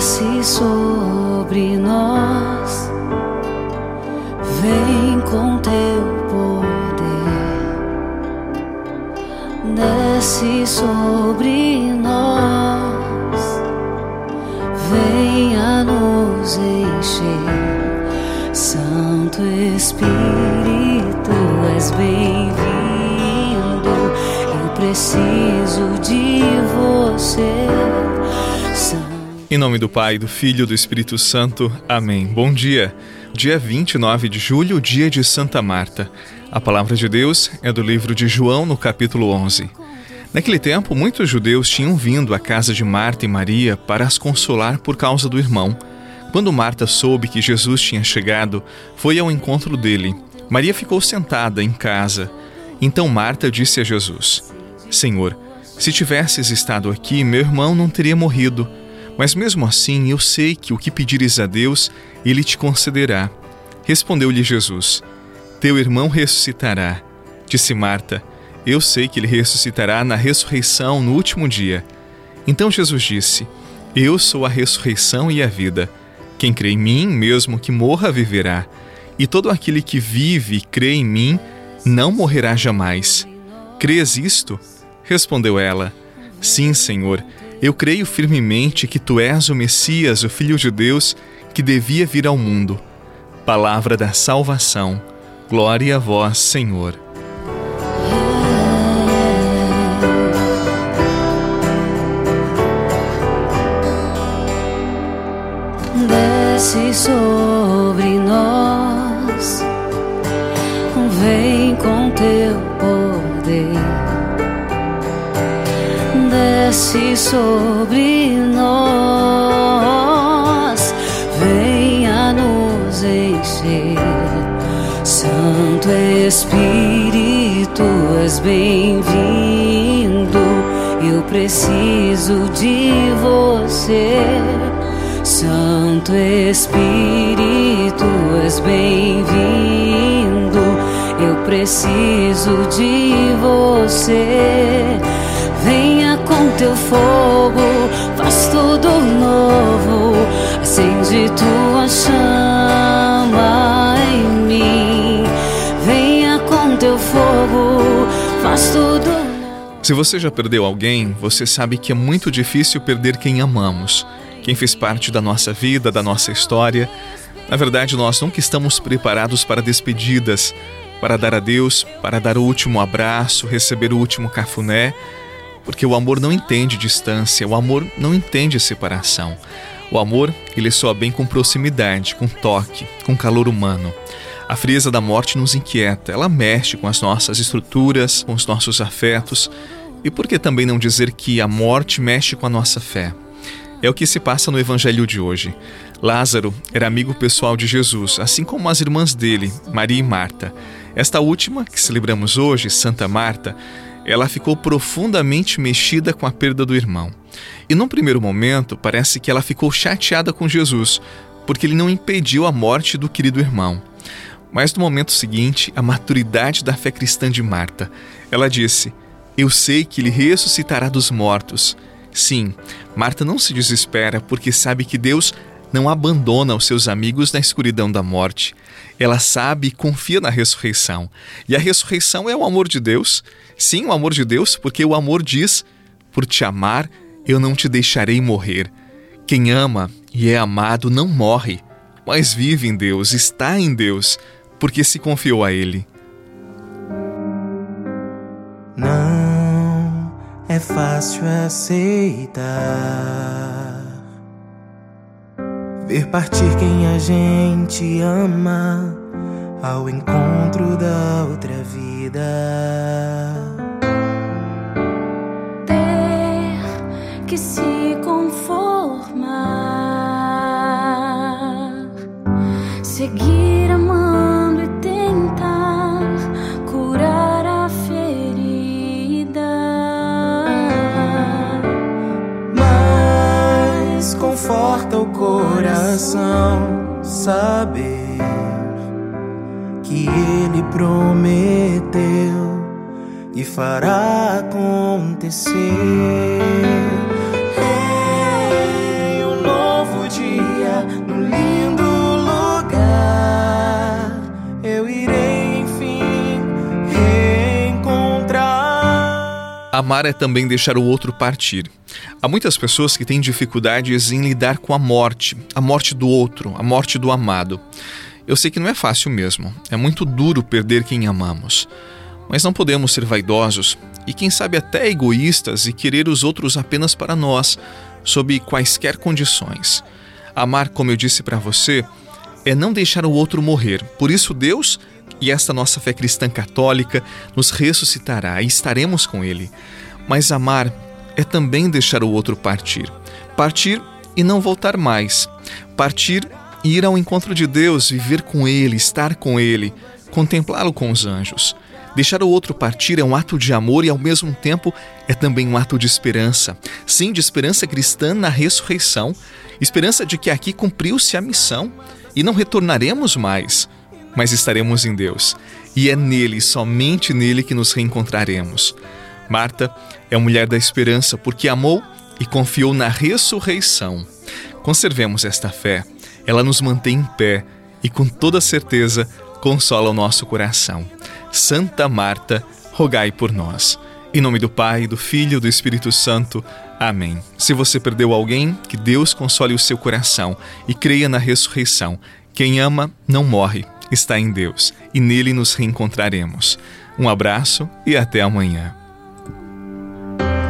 desce sobre nós, vem com teu poder, desce sobre nós, venha nos encher, Santo Espírito, és bem-vindo, eu preciso de você. Em nome do Pai, do Filho e do Espírito Santo. Amém. Bom dia. Dia 29 de julho, dia de Santa Marta. A palavra de Deus é do livro de João, no capítulo 11. Naquele tempo, muitos judeus tinham vindo à casa de Marta e Maria para as consolar por causa do irmão. Quando Marta soube que Jesus tinha chegado, foi ao encontro dele. Maria ficou sentada em casa. Então Marta disse a Jesus: Senhor, se tivesses estado aqui, meu irmão não teria morrido. Mas mesmo assim, eu sei que o que pedires a Deus, ele te concederá. Respondeu-lhe Jesus: Teu irmão ressuscitará. Disse Marta: Eu sei que ele ressuscitará na ressurreição no último dia. Então Jesus disse: Eu sou a ressurreição e a vida. Quem crê em mim, mesmo que morra, viverá. E todo aquele que vive e crê em mim, não morrerá jamais. Crês isto? Respondeu ela: Sim, Senhor. Eu creio firmemente que tu és o Messias, o Filho de Deus, que devia vir ao mundo. Palavra da salvação. Glória a vós, Senhor. Desce sobre nós, venha nos encher. Santo Espírito, és bem-vindo. Eu preciso de você. Santo Espírito, és bem-vindo. Eu preciso de você. Venha com teu fogo, faz tudo novo, acende tua chama em mim. Venha com teu fogo, faz tudo novo. Se você já perdeu alguém, você sabe que é muito difícil perder quem amamos, quem fez parte da nossa vida, da nossa história. Na verdade, nós nunca estamos preparados para despedidas, para dar adeus, para dar o último abraço, receber o último cafuné porque o amor não entende distância, o amor não entende separação. O amor, ele soa bem com proximidade, com toque, com calor humano. A frieza da morte nos inquieta, ela mexe com as nossas estruturas, com os nossos afetos. E por que também não dizer que a morte mexe com a nossa fé? É o que se passa no evangelho de hoje. Lázaro era amigo pessoal de Jesus, assim como as irmãs dele, Maria e Marta. Esta última, que celebramos hoje, Santa Marta, ela ficou profundamente mexida com a perda do irmão. E num primeiro momento, parece que ela ficou chateada com Jesus, porque ele não impediu a morte do querido irmão. Mas no momento seguinte, a maturidade da fé cristã de Marta. Ela disse: Eu sei que ele ressuscitará dos mortos. Sim, Marta não se desespera porque sabe que Deus não abandona os seus amigos na escuridão da morte. Ela sabe e confia na ressurreição. E a ressurreição é o amor de Deus. Sim, o amor de Deus, porque o amor diz: Por te amar, eu não te deixarei morrer. Quem ama e é amado não morre, mas vive em Deus, está em Deus, porque se confiou a Ele. Não é fácil aceitar Ver partir quem a gente ama ao encontro da outra vida. Ter que se conformar, seguir coração saber que Ele prometeu e fará acontecer. Um novo dia lindo lugar. Eu irei enfim reencontrar. Amar é também deixar o outro partir Há muitas pessoas que têm dificuldades em lidar com a morte, a morte do outro, a morte do amado. Eu sei que não é fácil mesmo, é muito duro perder quem amamos. Mas não podemos ser vaidosos e, quem sabe, até egoístas e querer os outros apenas para nós, sob quaisquer condições. Amar, como eu disse para você, é não deixar o outro morrer. Por isso, Deus e esta nossa fé cristã católica nos ressuscitará e estaremos com Ele. Mas amar é também deixar o outro partir. Partir e não voltar mais. Partir e ir ao encontro de Deus, viver com Ele, estar com Ele, contemplá-lo com os anjos. Deixar o outro partir é um ato de amor e, ao mesmo tempo, é também um ato de esperança. Sim, de esperança cristã na ressurreição, esperança de que aqui cumpriu-se a missão e não retornaremos mais, mas estaremos em Deus. E é nele, somente nele, que nos reencontraremos. Marta é mulher da esperança porque amou e confiou na ressurreição. Conservemos esta fé, ela nos mantém em pé e, com toda certeza, consola o nosso coração. Santa Marta, rogai por nós. Em nome do Pai, do Filho e do Espírito Santo. Amém. Se você perdeu alguém, que Deus console o seu coração e creia na ressurreição. Quem ama não morre, está em Deus e nele nos reencontraremos. Um abraço e até amanhã.